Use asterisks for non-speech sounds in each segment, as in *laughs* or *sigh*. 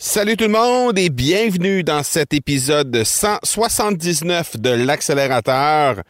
Salut tout le monde et bienvenue dans cet épisode 179 de l'accélérateur,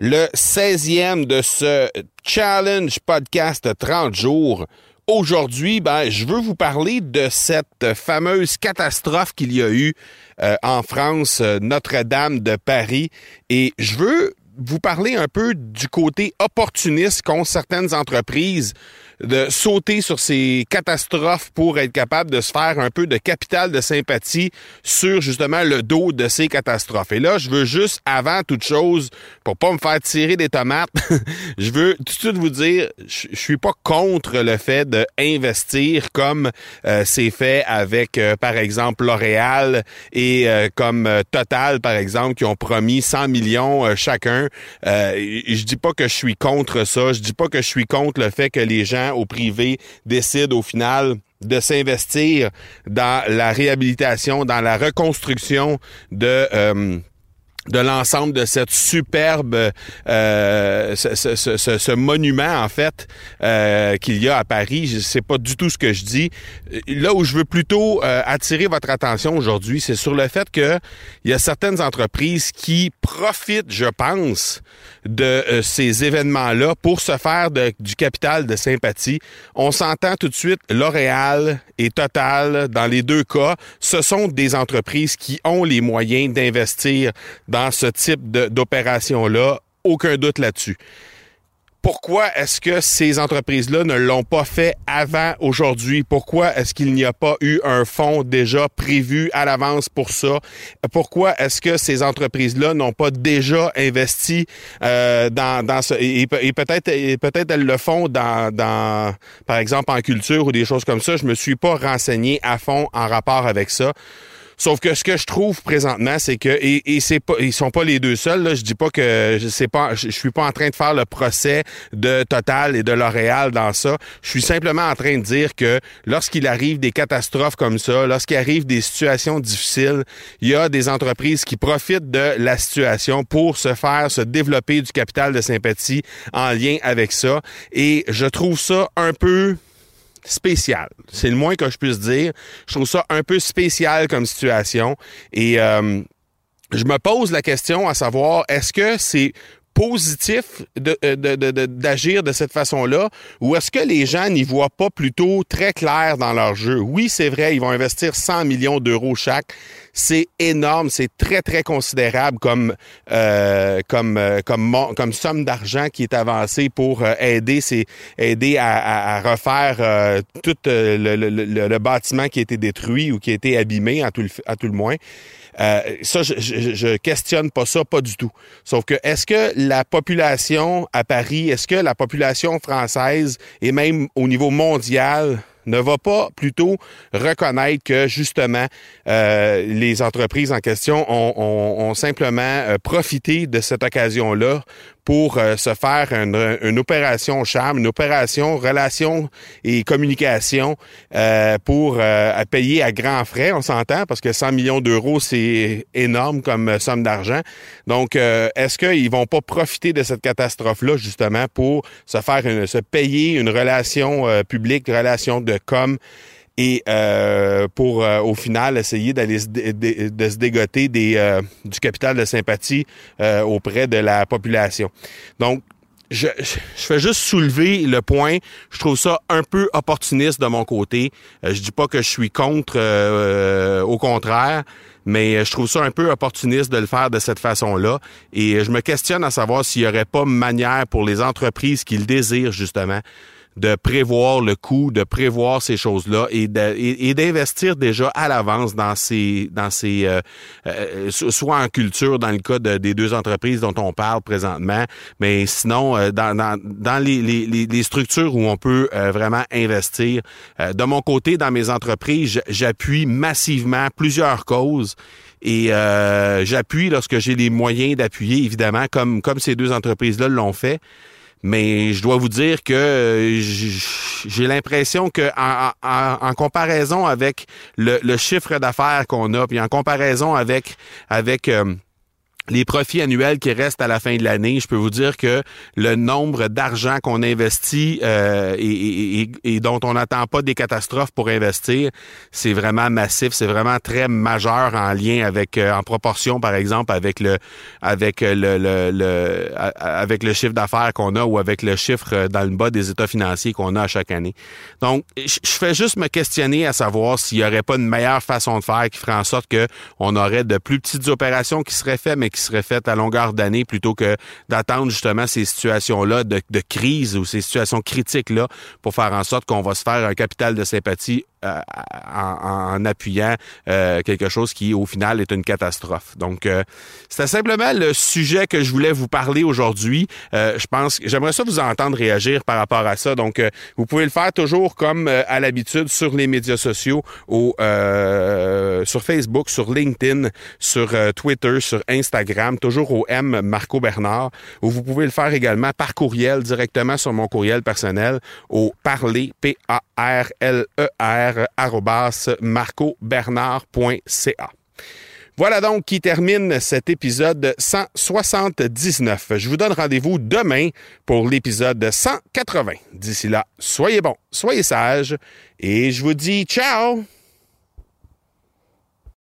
le 16e de ce challenge podcast 30 jours. Aujourd'hui, ben, je veux vous parler de cette fameuse catastrophe qu'il y a eu euh, en France, euh, Notre-Dame de Paris, et je veux vous parler un peu du côté opportuniste qu'ont certaines entreprises de sauter sur ces catastrophes pour être capable de se faire un peu de capital de sympathie sur justement le dos de ces catastrophes. Et là, je veux juste, avant toute chose, pour pas me faire tirer des tomates, *laughs* je veux tout de suite vous dire, je, suis pas contre le fait d'investir comme euh, c'est fait avec, euh, par exemple, L'Oréal et euh, comme Total, par exemple, qui ont promis 100 millions chacun. je dis pas que je suis contre ça. Je dis pas que je suis contre le fait que les gens au privé décident au final de s'investir dans la réhabilitation, dans la reconstruction de... Euh, de l'ensemble de cette superbe euh, ce, ce, ce, ce, monument en fait euh, qu'il y a à Paris. C'est pas du tout ce que je dis. Là où je veux plutôt euh, attirer votre attention aujourd'hui, c'est sur le fait que il y a certaines entreprises qui profitent, je pense, de euh, ces événements-là pour se faire du capital de sympathie. On s'entend tout de suite, L'Oréal et Total, dans les deux cas, ce sont des entreprises qui ont les moyens d'investir ce type d'opération-là. Aucun doute là-dessus pourquoi est-ce que ces entreprises-là ne l'ont pas fait avant aujourd'hui? Pourquoi est-ce qu'il n'y a pas eu un fonds déjà prévu à l'avance pour ça? Pourquoi est-ce que ces entreprises-là n'ont pas déjà investi euh, dans, dans ce... Et, peut-être peut-être elles le font dans, dans, par exemple, en culture ou des choses comme ça. Je me suis pas renseigné à fond en rapport avec ça. Sauf que ce que je trouve présentement, c'est que et, et c'est pas ils sont pas les deux seuls. Là. Je dis pas que sais pas, je, suis pas en train de faire le procès de Total et de L'Oréal dans ça. Je suis simplement en train de dire que lorsqu'il arrive des catastrophes comme ça, lorsqu'il arrive des situations difficiles, il y a des entreprises qui profitent de la situation pour se faire se développer du capital de sympathie en lien avec ça. Et je trouve ça un peu spécial. C'est le moins que je puisse dire. Je trouve ça un peu spécial comme situation. Et euh, je me pose la question à savoir, est-ce que c'est positif d'agir de, de, de, de, cette façon-là ou est-ce que les gens n'y voient pas plutôt très clair dans leur jeu? Oui, c'est vrai, ils vont investir 100 millions d'euros chaque. C'est énorme, c'est très, très considérable comme, euh, comme, euh, comme, comme somme d'argent qui est avancée pour euh, aider, aider à, refaire euh, tout le, le, le, bâtiment qui a été détruit ou qui a été abîmé, à tout le, à tout le moins. Euh, ça, je, je, je, questionne pas ça, pas du tout. Sauf que est-ce que la population à Paris, est-ce que la population française et même au niveau mondial ne va pas plutôt reconnaître que justement euh, les entreprises en question ont, ont, ont simplement euh, profité de cette occasion-là pour euh, se faire une, une, opération charme, une opération relation et communication euh, pour euh, payer à grands frais, on s'entend, parce que 100 millions d'euros, c'est énorme comme somme d'argent. Donc, est-ce qu'ils vont pas profiter de cette catastrophe-là, justement, pour se faire une, se payer une relation publique, une relation de com' et euh, pour euh, au final essayer d'aller de, se dégoter des, euh, du capital de sympathie auprès de la population. Donc, je, je fais juste soulever le point. Je trouve ça un peu opportuniste de mon côté. je dis pas que je suis contre, au contraire, mais je trouve ça un peu opportuniste de le faire de cette façon-là. Et je me questionne à savoir s'il y aurait pas manière pour les entreprises qui le désirent justement de prévoir le coût, de prévoir ces choses-là et, d'investir déjà à l'avance dans ces, dans ces, euh, euh, soit en culture dans le cas des deux entreprises dont on parle présentement, mais sinon euh, dans, dans, dans les, les, les, structures où on peut vraiment investir. de mon côté, dans mes entreprises, j'appuie massivement plusieurs causes. Et j'appuie lorsque j'ai les moyens d'appuyer, évidemment, comme, comme ces deux entreprises-là l'ont fait. Mais je dois vous dire que euh, j'ai l'impression que en, comparaison avec le, chiffre d'affaires qu'on a, puis en comparaison avec avec euh, les profits annuels qui restent à la fin de l'année, je peux vous dire que le nombre d'argent qu'on investit euh, et, et, dont on n'attend pas des catastrophes pour investir, c'est vraiment massif, c'est vraiment très majeur en lien avec, euh, en proportion par exemple avec le, avec le, le, le avec le chiffre d'affaires qu'on a ou avec le chiffre euh, dans le bas des états financiers qu'on a à chaque année. Donc, je fais juste me questionner à savoir s'il y aurait pas une meilleure façon de faire qui ferait en sorte que on aurait de plus petites opérations qui seraient faites, mais qui serait faite à longueur d'année plutôt que d'attendre justement ces situations-là de, de, crise ou ces situations critiques-là pour faire en sorte qu'on va se faire un capital de sympathie euh, en, appuyant euh, quelque chose qui, au final, est une catastrophe. Donc, euh, c'était simplement le sujet que je voulais vous parler aujourd'hui. je pense j'aimerais ça vous entendre réagir par rapport à ça. Donc, vous pouvez le faire toujours comme à l'habitude sur les médias sociaux, au, sur Facebook, sur LinkedIn, sur Twitter, sur Instagram, toujours au M Marco Bernard. Ou vous pouvez le faire également par courriel directement sur mon courriel personnel au parler, P-A-R-L-E-R marcobernard.ca. Voilà donc qui termine cet épisode 179. Je vous donne rendez-vous demain pour l'épisode 180. D'ici là, soyez bons, soyez sages et je vous dis ciao